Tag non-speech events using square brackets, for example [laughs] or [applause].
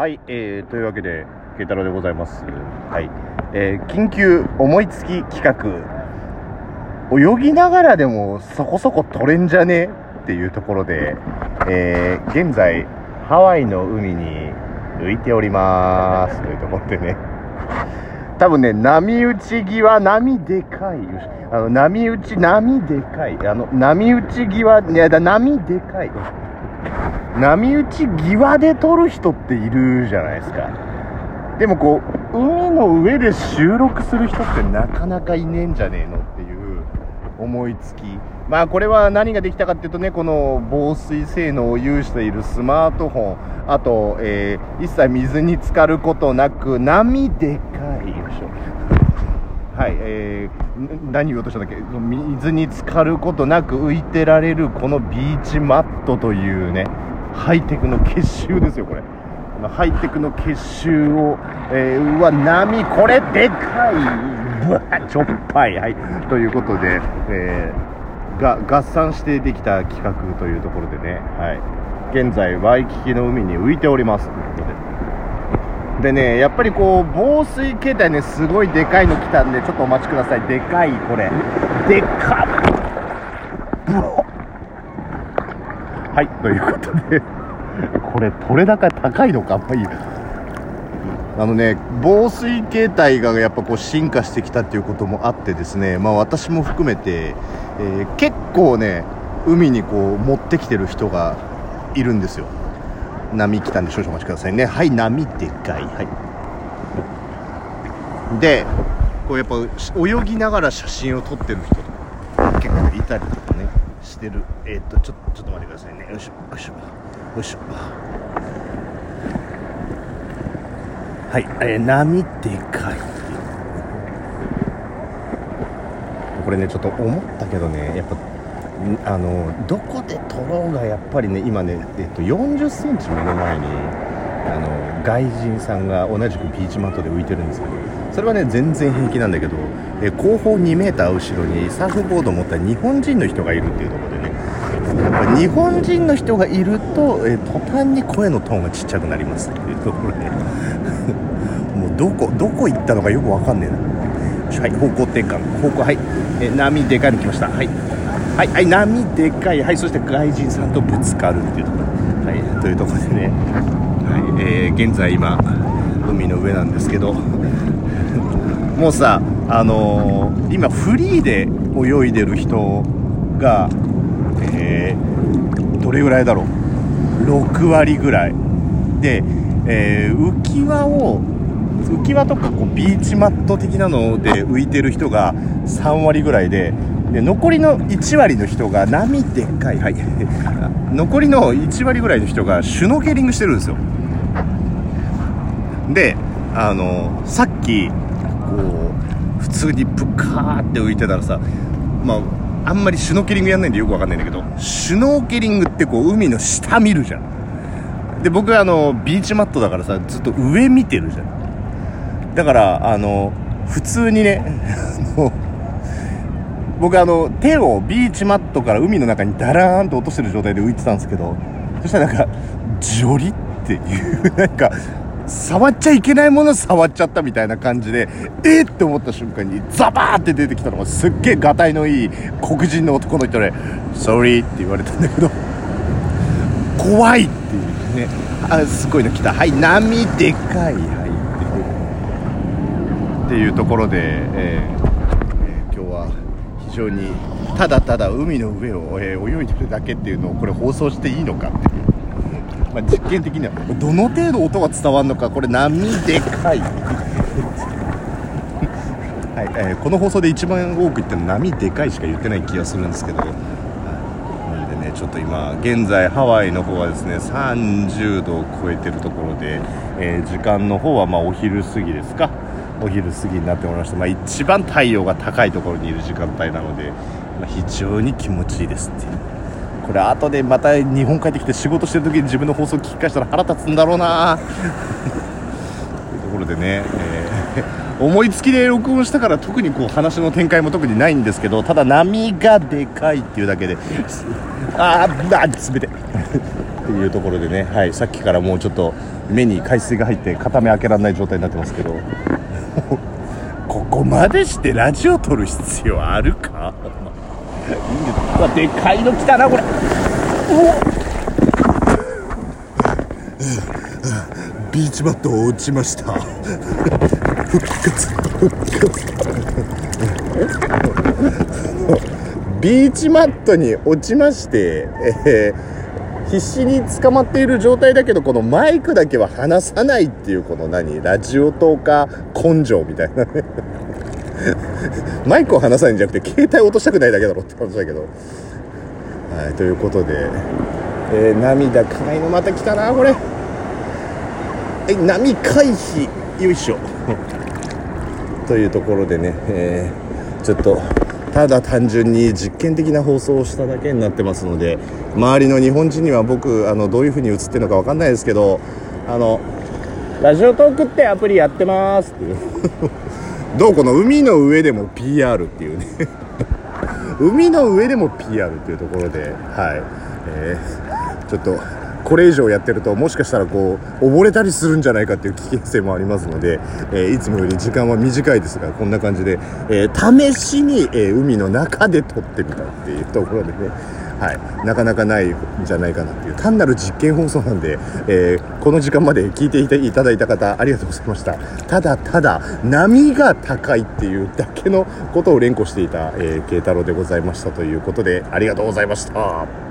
はい、えー、というわけで、慶太郎でございます。はい。えー、緊急思いつき企画。泳ぎながらでもそこそこ取れんじゃね？っていうところで、えー、現在、ハワイの海に浮いております。というところでね。多分ね、波打ち際、波でかい。あの、波打ち、波でかい。あの、波打ち際、いやだ、波でかい。波打ち際で撮る人っているじゃないですか。でもこう海の上で収録する人ってなかなかいねえんじゃねえのっていう思いつき。まあこれは何ができたかっていうとねこの防水性能を有しているスマートフォン。あと、えー一切水に浸かることなく波でかいよいしょ。はい、えー、何言おうとしたんだっけ？水に浸かることなく浮いてられるこのビーチマットというねハイテクの結集ですよこれ。ハイテクの結集を、えー、うわ波これでかい。うわちょっぱい。はい。ということで、えーが合算してできた企画というところでね。はい。現在ワイキキの海に浮いております。ということで。でね、やっぱりこう、防水携帯ね、すごいでかいの来たんで、ちょっとお待ちください。でかい、これ。でかっ。はい、ということで、これ、取れ高高いのか、あいいやあのね、防水携帯がやっぱこう進化してきたっていうこともあってですね、まあ私も含めて、えー結構ね、海にこう持ってきてる人がいるんですよ。波来たんで少々お待ちくださいね。はい波でかい。はい。でこうやっぱ泳ぎながら写真を撮ってる人とか結構いたりとか。してる。えーっとちょちょっと待ってくださいね。よいしょよいしょよいしょ。はい、えー波でかいこれねちょっと思ったけどねやっぱんあのどこで撮ろうがやっぱりね今ね、えっと、40センチ目の前にあの外人さんが同じくビーチマットで浮いてるんですけどそれはね全然平気なんだけど、え後方2メーター後ろにサーフボードを持った日本人の人がいるっていうところでねやっぱ日本人の人がいると、え途端に声のトーンがちっちゃくなりますっていうところで [laughs] もうどこどこ行ったのかよくわかんねえな。はい方向転換。方向はい、え波でかいの来ました。はい。はい、はい、波でかい、はい、そして外人さんとぶつかるっていうところ、はい、というところでね、えー現在今、海の上なんですけど、もうさ、あのー今、フリーで泳いでる人が、えーどれぐらいだろう、6割ぐらい。で、え浮き輪を浮き輪とかこうビーチマット的なので浮いてる人が3割ぐらいでで残りの1割の人が波でっかい、はい、[laughs] 残りの1割ぐらいの人がシュノーケリングしてるんですよ。であのさっきこう普通にプカーって浮いてたらさまああんまりシュノーケリングやんないんでよくわかんないんだけどシュノーケリングってこう海の下見るじゃん。で僕あのビーチマットだからさずっと上見てるじゃん。だからあの普通にね僕 [laughs] あの手をビーチマットから海の中にダラーンと落としてる状態で浮いてたんですけどそしたらなんかジョリっていうなんか触っちゃいけないもの触っちゃったみたいな感じでえっって思った瞬間にザバーって出てきたのがすっげえがたいのいい黒人の男の人で「Sorry」って言われたんだけど [laughs] 怖いっていうね。あすごいの来た。はい波でかいはい。っていうところで、えーえー今日は非常にただただ海の上を、えー泳いでるだけっていうのをこれ放送していいのかっていう、まあ、実験的にはどの程度音が伝わるのかこれ波でかい。はい、えーこの放送で一番多く言ってるの波でかいしか言ってない気がするんですけど。なんでねちょっと今現在ハワイの方はですね30度を超えてるところで、えー時間の方はまお昼過ぎですか。お昼過ぎになっておりまして、まあ、一番太陽が高いところにいる時間帯なので、まあ非常に気持ちいいですっていう。これ後でまた日本帰ってきて仕事してる時に自分の放送聞き返したら腹立つんだろうな。[laughs] というところでね、えー [laughs] 思いつきで録音したから特にこう話の展開も特にないんですけどただ波がでかいっていうだけであーあー冷て。[laughs] っていうところでね、はい、さっきからもうちょっと目に海水が入って片目開けられない状態になってますけど。ここまでしてラジオ撮る必要あるか？うわでかいの来たなこれ。ビーチマットを落ちました。復活。復活。ビーチマットに落ちまして、えー必死に捕まっている状態だけどこのマイクだけは離さないっていうこの何ラジオトーカー根性みたいなね。マイクを離さないんじゃなくて携帯落としたくないだけだろって話だけど。はいということで、えー涙かないのまた来たなこれ。はい波回避。よいしょ。[laughs] というところでね、えーちょっとただ単純に実験的な放送をしただけになってますので周りの日本人には僕あのどういう風に映ってるのか分かんないですけどあのラジオトークってアプリやってますっていう。どうこの海の上でも PR っていうね。[laughs] 海の上でも PR っていうところではい、えーちょっとこれ以上やってるともしかしたらこう溺れたりするんじゃないかっていう危険性もありますので、えーいつもより時間は短いですがこんな感じで、えー試しに、えー海の中で撮ってみたっていうところでね。はい、なかなかないんじゃないかなっていう。単なる実験放送なんで、えーこの時間まで聞いていただいた方ありがとうございました。ただただ波が高いっていうだけのことを連呼していた、えー、慶太郎でございましたということでありがとうございました。